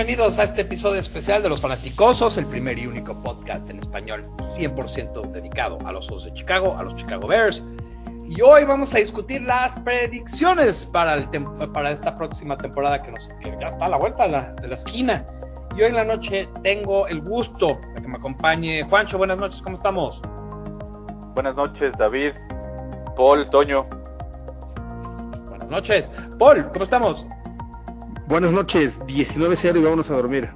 bienvenidos, a este episodio especial de Los Fanaticosos, el primer y único podcast en español 100% dedicado a los Osos de Chicago, a los Chicago Bears. Y hoy vamos a discutir las predicciones para, el para esta próxima temporada que, nos, que ya está a la vuelta de la, de la esquina. Y hoy en la noche tengo el gusto de que me acompañe Juancho. Buenas noches, ¿cómo estamos? Buenas noches, David, Paul, Toño. Buenas noches. Paul, ¿cómo estamos? Buenas noches, 19-0 y vámonos a dormir.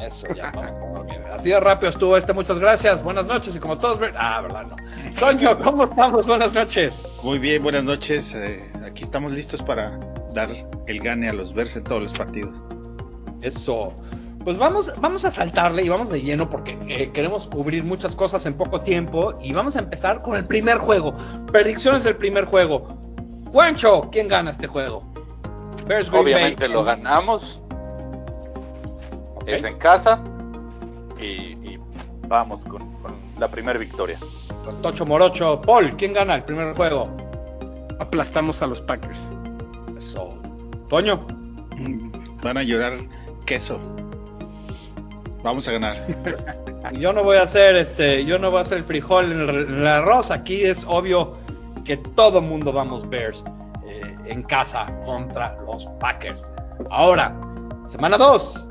Eso, ya vamos a dormir. Así de rápido estuvo este, muchas gracias. Buenas noches y como todos ven. Ah, verdad, no. Toño, ¿cómo estamos? Buenas noches. Muy bien, buenas noches. Eh, aquí estamos listos para dar el gane a los Bears en todos los partidos. Eso. Pues vamos, vamos a saltarle y vamos de lleno porque eh, queremos cubrir muchas cosas en poco tiempo y vamos a empezar con el primer juego. Predicciones del primer juego. Juancho, ¿quién gana este juego? Bears Green Obviamente Bay. lo ganamos. Okay. Es en casa. Y, y vamos con, con, la primera victoria. Con Tocho Morocho. Paul, ¿quién gana el primer juego? Aplastamos a los Packers. Eso. Toño. Van a llorar queso. Vamos a ganar. yo no voy a hacer este, yo no voy a hacer el frijol en el, en el arroz. Aquí es obvio que todo mundo vamos Bears en casa contra los Packers. Ahora, semana 2.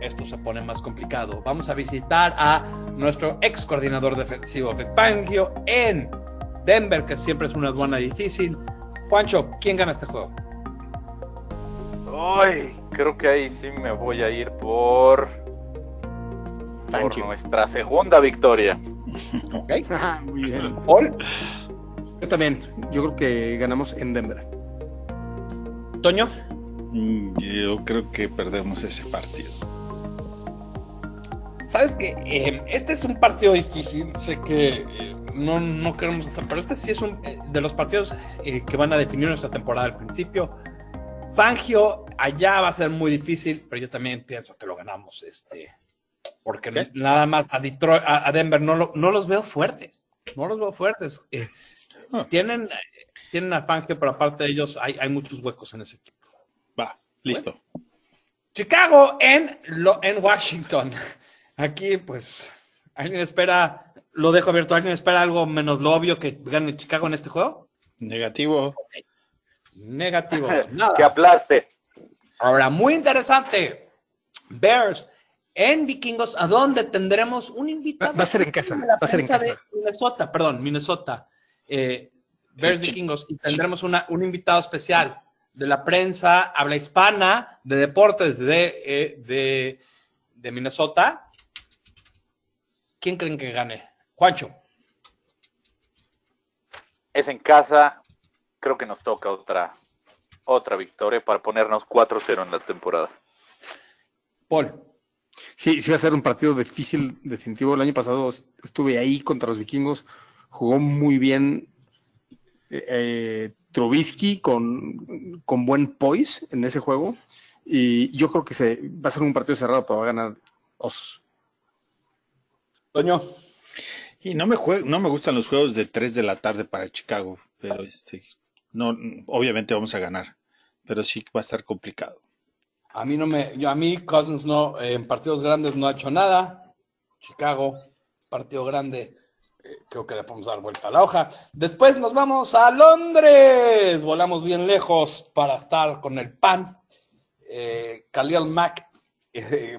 Esto se pone más complicado. Vamos a visitar a nuestro ex coordinador defensivo, Vic Fangio, en Denver, que siempre es una aduana difícil. Juancho, ¿quién gana este juego? Ay, creo que ahí sí me voy a ir por, por nuestra segunda victoria. Ok. Muy bien. Paul. Yo también. Yo creo que ganamos en Denver. Toño. Mm, Yo creo que perdemos ese partido. Sabes que eh, este es un partido difícil. Sé que eh, no, no queremos estar, pero este sí es un eh, de los partidos eh, que van a definir nuestra temporada al principio. Fangio allá va a ser muy difícil, pero yo también pienso que lo ganamos. Este, porque ¿Qué? nada más a Detroit, a, a Denver no, lo, no los veo fuertes. No los veo fuertes. Eh, Ah. tienen, tienen a Fangio, pero aparte de ellos hay, hay muchos huecos en ese equipo. Va, listo. Chicago en, lo, en Washington. Aquí, pues, ¿alguien espera, lo dejo abierto, ¿alguien espera algo menos lo obvio que gane Chicago en este juego? Negativo. Negativo. Nada. que aplaste. Ahora, muy interesante. Bears en Vikingos, a donde tendremos un invitado. Va- a ser en casa, va a ser en casa. de Minnesota, perdón, Minnesota. Eh, Bears Vikingos, y tendremos una, un invitado especial de la prensa, habla hispana, de deportes de, eh, de, de Minnesota. ¿Quién creen que gane? Juancho. Es en casa. Creo que nos toca otra otra victoria para ponernos 4-0 en la temporada. Paul. Sí, sí va a ser un partido difícil, definitivo. El año pasado estuve ahí contra los vikingos. Jugó muy bien eh, eh, Trubisky con, con buen poise en ese juego. Y yo creo que se, va a ser un partido cerrado, pero va a ganar Osos. Toño. Y no me jue- no me gustan los juegos de 3 de la tarde para Chicago, pero este no obviamente vamos a ganar, pero sí va a estar complicado. A mí no me, yo a mí Cousins no, eh, en partidos grandes no ha hecho nada. Chicago, partido grande, creo que le podemos dar vuelta a la hoja. Después nos vamos a Londres, volamos bien lejos para estar con el PAN. Eh, Khalil Mack eh,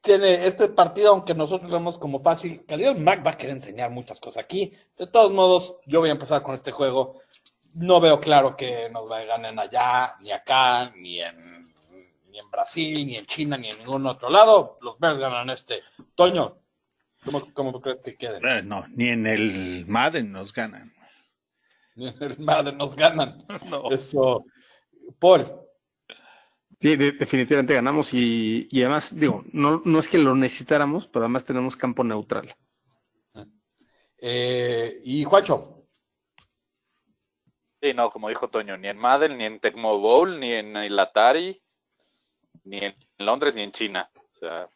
tiene este partido, aunque nosotros lo vemos como fácil. Khalil Mack va a querer enseñar muchas cosas aquí. De todos modos, yo voy a empezar con este juego. No veo claro que nos ganen allá, ni acá, ni en ni en Brasil, ni en China, ni en ningún otro lado. Los Bears ganan este. Toño, ¿cómo, cómo crees que queden? Eh, no, ni en el Madden nos ganan. Ni en el Madden nos ganan. No. Eso. Paul, Sí, de- definitivamente ganamos y, y además, digo, no, no es que lo necesitáramos, pero además tenemos campo neutral. eh, y Juancho, Sí, no, como dijo Toño, ni en Madden, ni en Tecmo Bowl, ni en el Atari, ni en Londres, ni en China. O sea,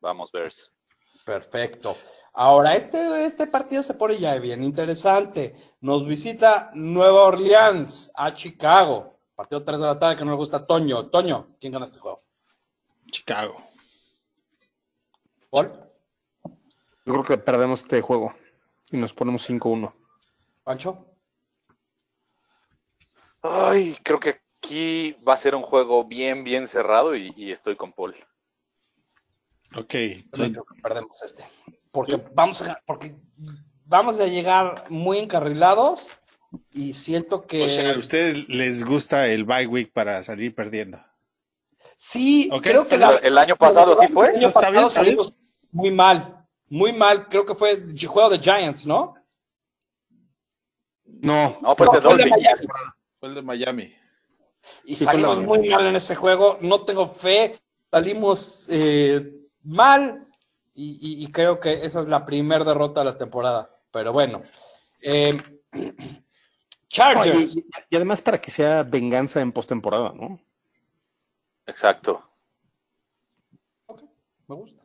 vamos, Bears. Perfecto. Ahora, este, este partido se pone ya bien interesante. Nos visita Nueva Orleans a Chicago. Partido 3 de la tarde que no le gusta a Toño. Toño, ¿quién gana este juego? Chicago. ¿Paul? Yo creo que perdemos este juego y nos ponemos 5-1. ¿Pancho? Ay, creo que aquí va a ser un juego bien, bien cerrado y, y estoy con Paul. Ok. Creo que perdemos este. Porque vamos a, porque vamos a llegar muy encarrilados y siento que O sea, a ustedes les gusta el bye week para salir perdiendo. sí, creo que la-. ¿El año pasado sí fue? El año pasado bien, salimos muy mal, muy mal. Creo que fue el juego de Giants, ¿no? No, No, pues No, de fue el de. Miami. Fue el de Miami. Y Sí, salimos muy mal en ese juego. No tengo fe. Salimos eh, mal. Y, y- y creo que esa es la primera derrota de la temporada. Pero bueno. Eh, Chargers. y, y además para que sea venganza en postemporada, ¿no? Exacto. Me gusta.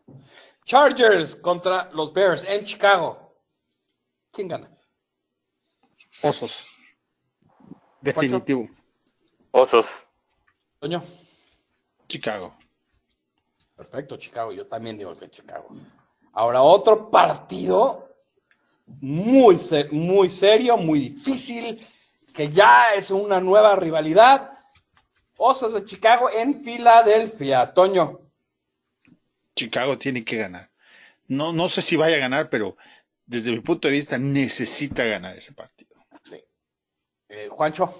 Chargers contra los Bears en Chicago. ¿Quién gana? Osos. Definitivo. Osos. Toño. Chicago. Perfecto, Chicago. Yo también digo que Chicago. Ahora, otro partido muy, muy serio, muy difícil, que ya es una nueva rivalidad. Osos de Chicago en Filadelfia. Toño. Chicago tiene que ganar. No, no sé si vaya a ganar, pero desde mi punto de vista necesita ganar ese partido. Sí. Eh, Juancho.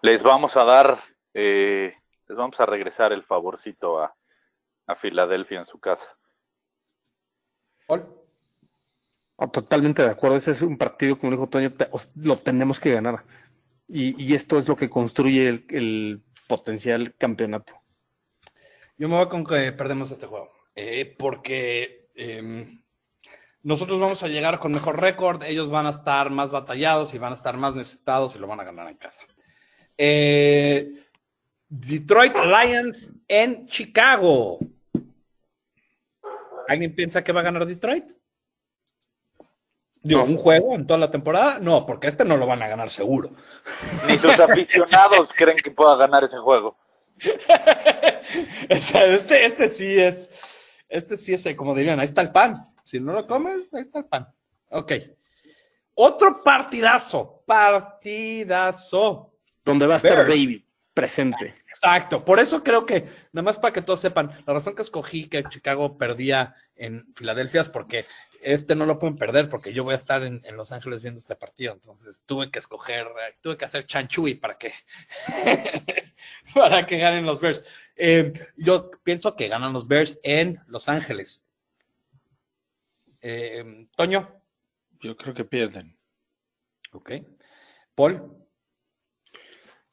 Les vamos a dar, eh, les vamos a regresar el favorcito a, a Filadelfia en su casa. Paul. Oh, totalmente de acuerdo. Ese es un partido, como dijo Toño, te- lo tenemos que ganar. Y, y esto es lo que construye el, el potencial campeonato. Yo me voy con que perdemos este juego. Eh, porque eh, nosotros vamos a llegar con mejor récord, ellos van a estar más batallados y van a estar más necesitados y lo van a ganar en casa. Eh, Detroit Lions en Chicago. ¿Alguien piensa que va a ganar Detroit? Digo, No. ¿un juego en toda la temporada? No, porque este no lo van a ganar seguro. Ni sus aficionados creen que pueda ganar ese juego. O sea, este, este sí es, este sí es, como dirían, ahí está el pan. Si no lo comes, ahí está el pan. Ok. Otro partidazo, partidazo. Donde va a estar Bears. Baby presente. Exacto. Por eso creo que, nada más para que todos sepan, la razón que escogí que Chicago perdía en Filadelfia es porque este no lo pueden perder porque yo voy a estar en, en Los Ángeles viendo este partido. Entonces tuve que escoger, eh, tuve que hacer chanchui para que, para que ganen los Bears. Eh, yo pienso que ganan los Bears en Los Ángeles. Eh, Toño. Yo creo que pierden. Ok. Paul.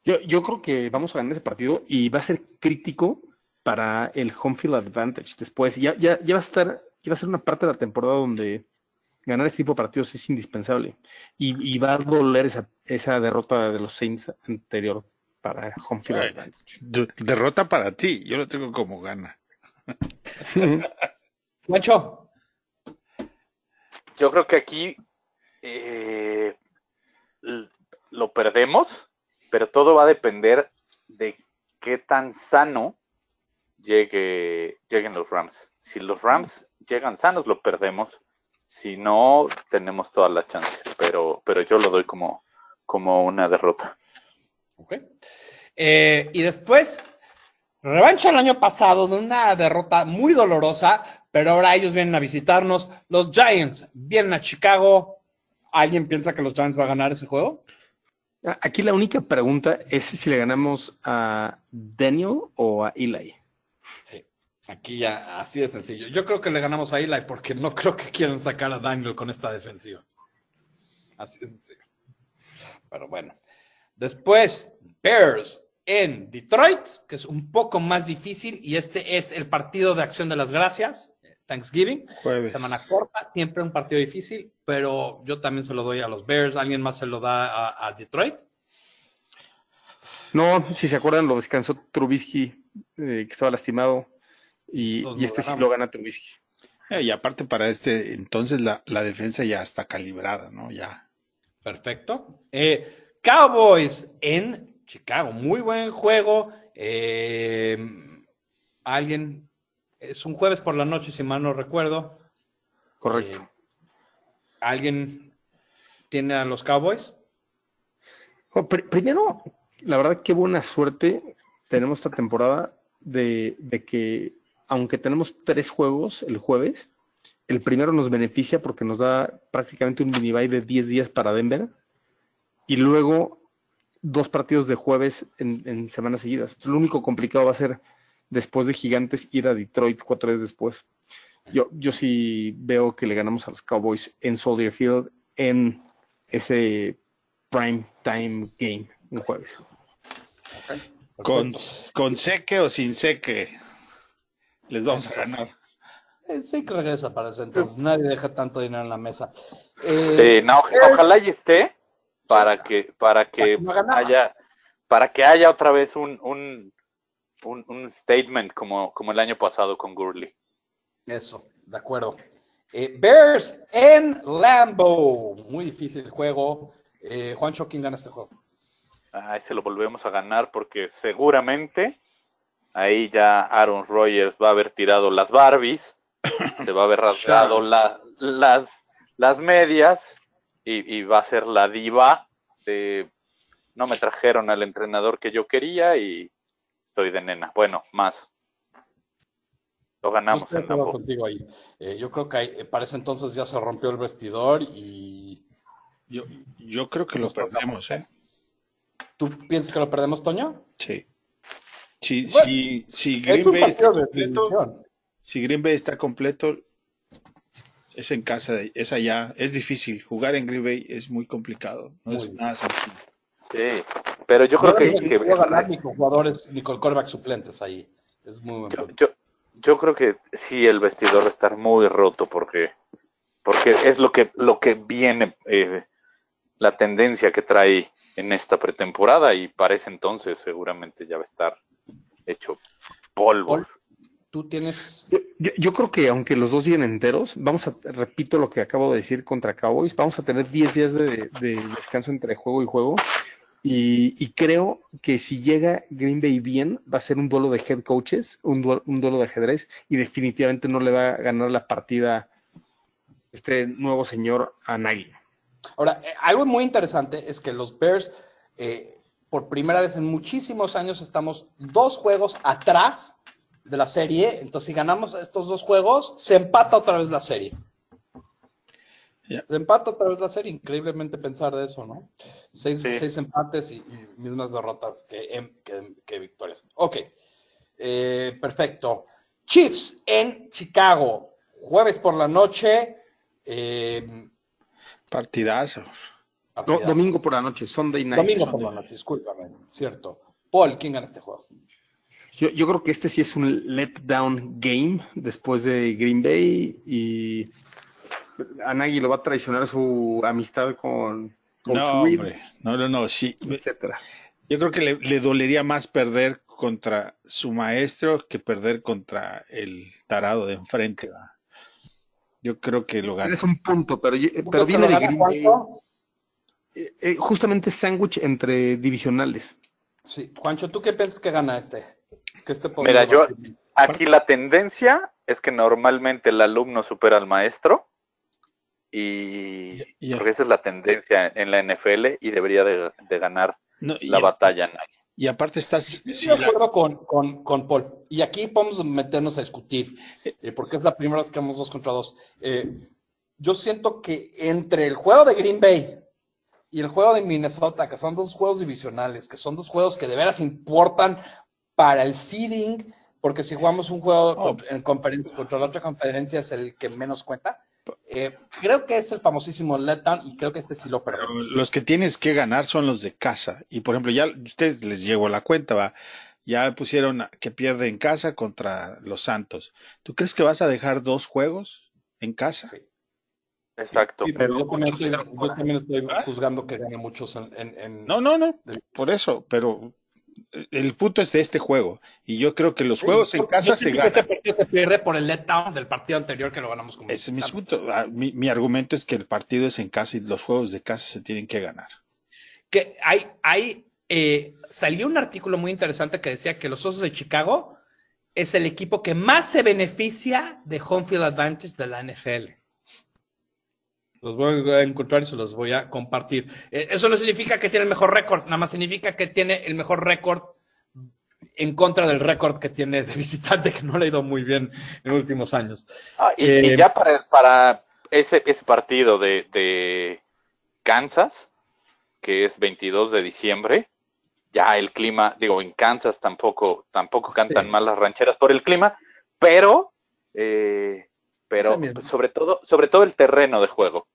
Yo, yo creo que vamos a ganar ese partido y va a ser crítico para el home field advantage después. Ya, ya, ya va a estar, ya va a ser una parte de la temporada donde ganar este tipo de partidos es indispensable. Y, y va a doler esa, esa derrota de los Saints anterior para home field advantage. De- derrota para ti. Yo lo tengo como gana. Juancho. Yo creo que aquí eh, lo perdemos, pero todo va a depender de qué tan sano llegue, lleguen los Rams. Si los Rams llegan sanos, lo perdemos. Si no, tenemos toda la chance. Pero, pero yo lo doy como, como una derrota. Eh, y después, revancha el año pasado de una derrota muy dolorosa, pero ahora ellos vienen a visitarnos. Los Giants vienen a Chicago. ¿Alguien piensa que los Giants va a ganar ese juego? Aquí la única pregunta es si le ganamos a Daniel o a Eli. Sí. Aquí ya, así de sencillo. Yo creo que le ganamos a Eli porque no creo que quieran sacar a Daniel con esta defensiva. Así de sencillo. Pero bueno. Después, Bears en Detroit, que es un poco más difícil, y este es el partido de acción de las gracias. Thanksgiving. Jueves. Semana corta, siempre un partido difícil, pero yo también se lo doy a los Bears. ¿Alguien más se lo da a, a Detroit? No, si se acuerdan, lo descansó Trubisky, eh, que estaba lastimado, y, este sí lo gana Trubisky. Eh, y aparte para este, entonces la, la defensa ya está calibrada, ¿no? Ya. Perfecto. Eh, Cowboys en Chicago. Muy buen juego. Eh, alguien. Es un jueves por la noche, si mal no recuerdo. Correcto. Eh, ¿Alguien tiene a los Cowboys? Oh, pr- primero, la verdad, qué buena suerte tenemos esta temporada de, de que, aunque tenemos tres juegos el jueves, el primero nos beneficia porque nos da prácticamente un mini de 10 días para Denver y luego dos partidos de jueves en, en semanas seguidas. Lo único complicado va a ser después de Gigantes ir a Detroit cuatro días después. Yo, yo sí veo que le ganamos a los Cowboys en Soldier Field en ese prime time game un jueves. Con, con seque o sin seque, les vamos a ganar. Eh, sí que regresa para ese entonces. Nadie deja tanto dinero en la mesa. Eh, Sí, no, ojalá y esté para que para que haya para que haya otra vez un un, un, un statement como, como el año pasado con Gurley. Eso, de acuerdo. Eh, Bears en Lambo. Muy difícil el juego. Eh, Juancho, ¿quién gana este juego? Ay, se lo volvemos a ganar porque seguramente ahí ya Aaron Rodgers va a haber tirado las Barbies, se va a haber rasgado la- las, las medias y, y va a ser la diva de no me trajeron al entrenador que yo quería y estoy de nena. Bueno, más. Lo ganamos en contigo ahí. Eh, yo creo que ahí- eh, para ese entonces ya se rompió el vestidor y Yo, yo creo que lo perdemos, ¿eh? ¿tú piensas que lo perdemos, Toño? Sí. Si, Bueno, si, si Green Bay está completo, si Green Bay está completo, es en casa, de- es allá, es difícil. Jugar en Green Bay es muy complicado, no Muy es bien. nada sencillo. Sí, pero yo creo No que, ganar ni con jugadores ni con coreback suplentes ahí. Es muy buen yo, yo, yo creo que sí el vestidor va a estar muy roto porque porque es lo que lo que viene eh, la tendencia que trae en esta pretemporada y para ese entonces seguramente ya va a estar hecho polvo. Tú tienes Yo, yo- yo creo que aunque los dos lleguen enteros, vamos a, repito lo que acabo de decir contra Cowboys, vamos a tener 10 días de, de descanso entre juego y juego. Y, creo que si llega Green Bay bien, va a ser un duelo de head coaches, un duelo, un duelo de ajedrez, y definitivamente no le va a ganar la partida este nuevo señor a Nagy. Ahora, eh, algo muy interesante es que los Bears, eh, por primera vez en muchísimos años, estamos dos juegos atrás de la serie. Entonces, si ganamos estos dos juegos, se empata otra vez la serie. Se empata otra vez la serie. Increíblemente pensar de eso, ¿no? Seis, Sí. seis empates y, y mismas derrotas que, em- que- que victorias. Ok. Eh, perfecto. Chiefs en Chicago. Jueves por la noche. Eh, Partidazo. Partidazo. domingo por la noche, Sunday night. Domingo por la noche, discúlpame, cierto. Paul, ¿quién gana este juego? Yo, yo creo que este sí es un letdown game después de Green Bay y a Nagy lo va a traicionar su amistad con Coach No, hombre. No, no, no. Sí. etcétera. Yo creo que le, le dolería más perder contra su maestro que perder contra el tarado de enfrente. Yo creo que lo gana. Es un punto, pero, yo- ¿Tú pero crees que viene de gana Green Bay. Juancho? eh, eh, justamente sándwich entre divisionales. Sí, Juancho, ¿tú qué piensas que gana este? Que este Mira, yo aquí la tendencia es que normalmente el alumno supera al maestro y porque esa es la tendencia en la NFL y debería de, de ganar No, la batalla y aparte estás. Estoy de acuerdo con, con, con Paul. Y aquí podemos meternos a discutir, eh, porque es la primera vez que vamos dos contra dos. Eh, yo siento que entre el juego de Green Bay y el juego de Minnesota, que son dos juegos divisionales, que son dos juegos que de veras importan para el seeding, porque si jugamos un juego Oh. con- en conferencia contra la otra conferencia es el que menos cuenta. Eh, creo que es el famosísimo letdown y creo que este sí lo perdemos. Los que tienes que ganar son los de casa. Y por ejemplo, ya a ustedes les llevo a la cuenta, va. Ya pusieron que pierde en casa contra los Santos. ¿Tú crees que vas a dejar dos juegos en casa? Exacto. Sí, pero yo Pero también, estoy, yo también estoy ¿Ah? juzgando que gane muchos en, en- en- No, no, no, por eso, pero el punto es de este juego. Y yo creo que los Sí, juegos en casa se que ganan. Este partido se pierde por el letdown del partido anterior que lo ganamos Ese es mi asunto. Ah, Mi, mi argumento es que el partido es en casa y los juegos de casa se tienen que ganar. que hay, hay eh, salió un artículo muy interesante que decía que los Osos de Chicago es el equipo que más se beneficia de home field advantage de la NFL. Los voy a encontrar y se los voy a compartir. Eh, eso no significa que tiene el mejor récord, nada más significa que tiene el mejor récord en contra del récord que tiene de visitante, que no le ha ido muy bien en los últimos años. Ah, y, Eh, y ya para, para ese, ese partido de, de Kansas, que es 22 de diciembre, ya el clima, digo, en Kansas tampoco, tampoco cantan mal las rancheras por el clima, pero, eh, pero sobre todo, sobre todo el terreno de juego,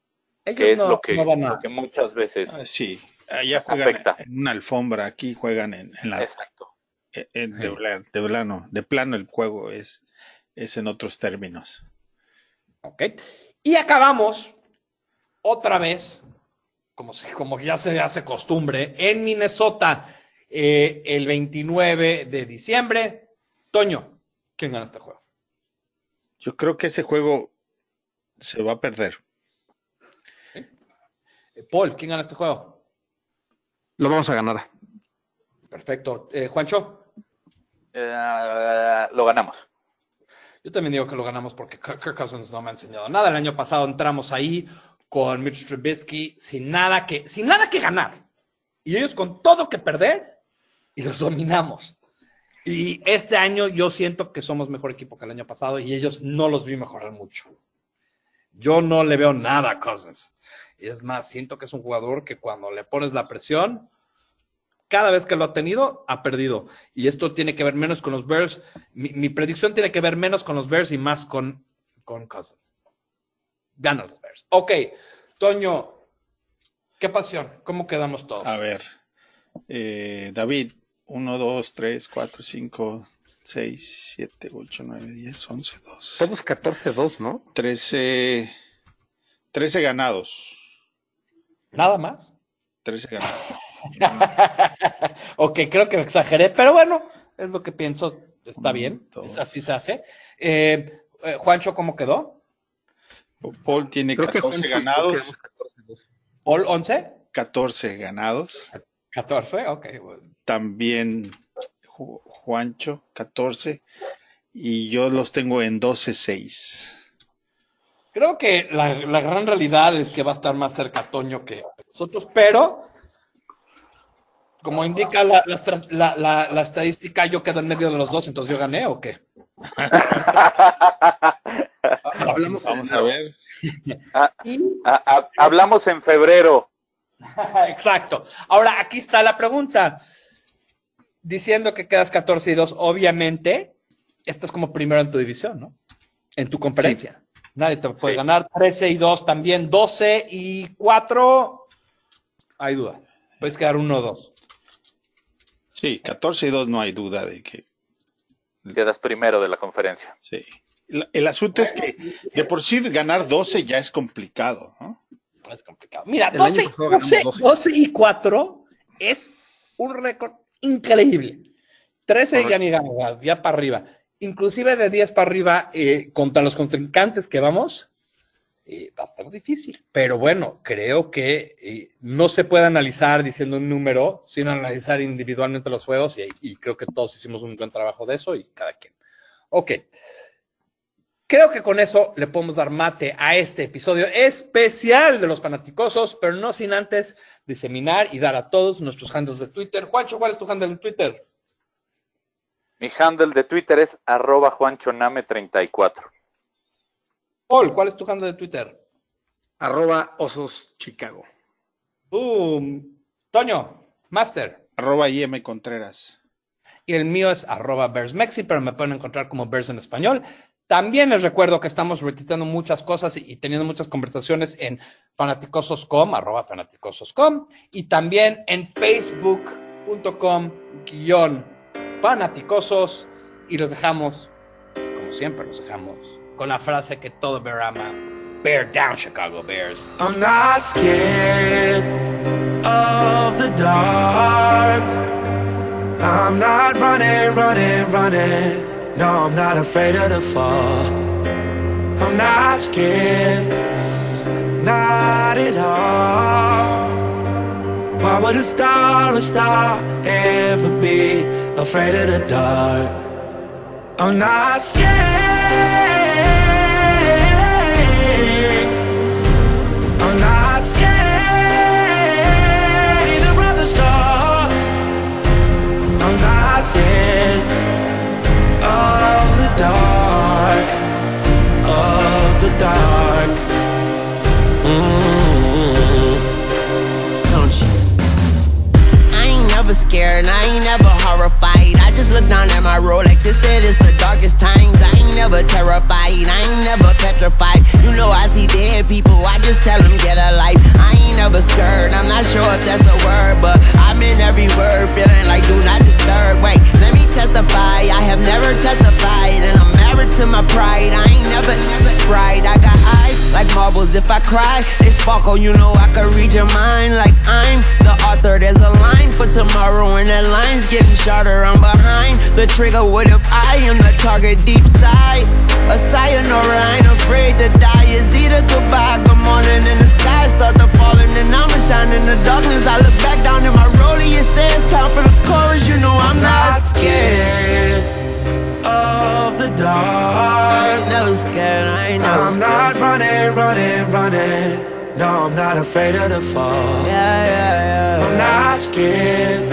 Ellos que es no, lo que, no van a- lo que muchas veces, Ah, sí, allá juegan Afecta. en una alfombra, aquí juegan en, en la exacto. en- en- de, pla- de plano, de plano el juego es, es en otros términos. Ok. Y acabamos otra vez, como, si- como ya se hace costumbre, en Minnesota, eh, el 29 de diciembre. Toño, ¿quién gana este juego? Yo creo que ese juego se va a perder. Paul, ¿quién gana este juego? Lo vamos a ganar. Perfecto. Eh, Juancho, Eh, lo ganamos. yo también digo que lo ganamos porque Kirk Kirk Cousins no me ha enseñado nada. El año pasado entramos ahí con Mitch Trubisky sin nada que, sin nada que ganar. Y ellos con todo que perder y los dominamos. Y este año yo siento que somos mejor equipo que el año pasado y ellos no los vi mejorar mucho. Yo no le veo nada a Cousins. Y es más, siento que es un jugador que cuando le pones la presión, cada vez que lo ha tenido, ha perdido. Y esto tiene que ver menos con los Bears. Mi, mi predicción tiene que ver menos con los Bears y más con, con Cousins. Ganan los Bears. Ok, Toño, qué pasión. ¿Cómo quedamos todos? A ver, eh, David, 1, 2, 3, 4, 5, 6, 7, 8, 9, 10, 11, 12. Todos 14-2, ¿no? 13, 13 ganados. Nada más. 13 ganados. ok, creo que exageré, pero bueno, es lo que pienso. Está bien, es así se hace. Eh, eh, Juancho, ¿cómo quedó? Paul tiene Creo que 14 Juancho- ganados. creo que 14-2. ¿Paul 11? 14 ganados. 14, ok. También Ju- Juancho, 14. Y yo los tengo en 12-6. Creo que la, la gran realidad es que va a estar más cerca Toño que nosotros, pero como indica la, la estra- la- la- la estadística, yo quedo en medio de los dos, entonces yo gané o qué? Hablamos Vamos en- a ver. Y- Ah, ah, hablamos en febrero. Exacto. Ahora, aquí está la pregunta. Diciendo que quedas 14 y 2, obviamente, estás como primero en tu división, ¿no? En tu conferencia. Nadie te puede Sí. ganar. 13 y 2 también. 12 y 4, hay duda. Puedes quedar 1 o 2. Sí, 14 y 2 no hay duda de que Quedas primero de la conferencia. sí. El, el asunto es que de por sí ganar 12 ya es complicado, ¿no? Es complicado. Mira, El año 12, pasado ganamos 12, 12. 12 y 4 es un récord increíble. 13 ya ni ganamos, ya para arriba. Inclusive de 10 para arriba, eh, contra los contrincantes que vamos, eh, va a estar difícil. Pero bueno, creo que eh, no se puede analizar diciendo un número, sino analizar individualmente los juegos y, creo que todos hicimos un buen trabajo de eso y cada quien. Ok. Creo que con eso le podemos dar mate a este episodio especial de los fanaticosos, pero no sin antes diseminar y dar a todos nuestros handles de Twitter. Juancho, ¿cuál es tu handle en Twitter? Mi handle de Twitter es arroba juanchoname34. Paul, ¿cuál es tu handle de Twitter? Arroba Osos Chicago. Boom. Toño, Master. Arroba IM Contreras. Y el mío es arroba BearsMexi, pero me pueden encontrar como Bears en español. También les recuerdo que estamos retuiteando muchas cosas y, y teniendo muchas conversaciones en fanaticosos.com, arroba fanaticosos.com, y también en facebook.com guion fanaticosos y los dejamos, como siempre los dejamos, con la frase que todo bear ama. Bear down, Chicago Bears. I'm not scared of the dark. I'm not running, running, running. No, I'm not afraid of the fall. I'm not scared, not at all. Why would a star, a star, ever be afraid of the dark? I'm not scared. I'm not scared either of the stars. I'm not scared of the dark, of the dark. Mm. Look down at my Rolex, it said it's the darkest times. I ain't never terrified, I ain't never petrified. You know I see dead people, I just tell them get a life. I ain't never scared, I'm not sure if that's a word, but I'm in every word, feeling like do not disturb. Wait, let me testify, I have never testified, and I'm married to my pride. I ain't never, never cried. I got eyes like marbles, if I cry, they sparkle. You know I can read your mind like I'm the author. There's a line for tomorrow, and that line's getting shorter. I'm behind the trigger. What if I am the target deep side? A sayonara, I ain't afraid to die. Is either goodbye, afraid of the fall. Yeah, yeah, yeah. I'm not scared,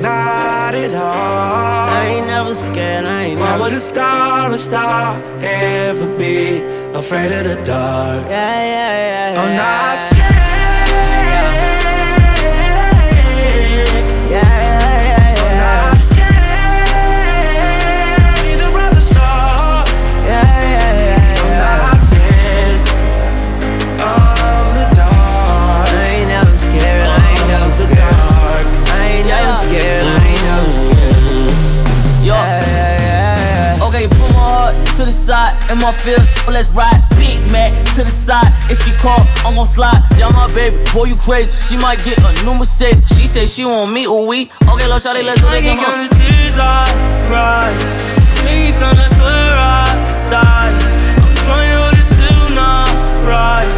not at all. I ain't never scared. I ain't Why never would a star, a star, ever be afraid of the dark? Yeah, yeah, yeah, yeah. I'm not scared. Side in my field. Let's ride. Big Mac to the side. If she call, I'm gon' slide. Down my baby, boy, you crazy. She might get a new Mercedes. She say she want me, ooh we. Okay, little shawty, let's do this. I Come on. can count the tears I cry. Many times I swear I died. I'm trying, but it's still not right.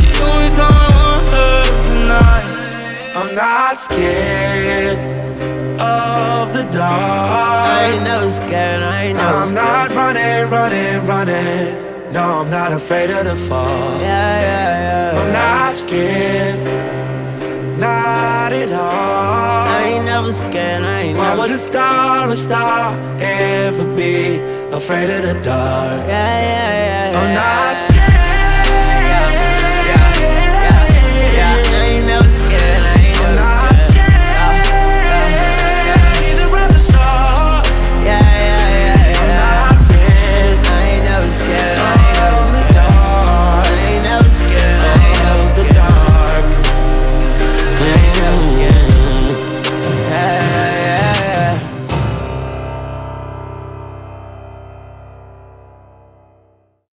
The only time I want her tonight. I'm not scared of the I dark. ain't never scared. I ain't never I'm scared. not running, running, running. No, I'm not afraid of the fall. Yeah, yeah, yeah. I'm not scared, not at all. I ain't never scared. I ain't Why never would a scared. star, a star, ever be afraid of the dark? Yeah, yeah, yeah, yeah. I'm not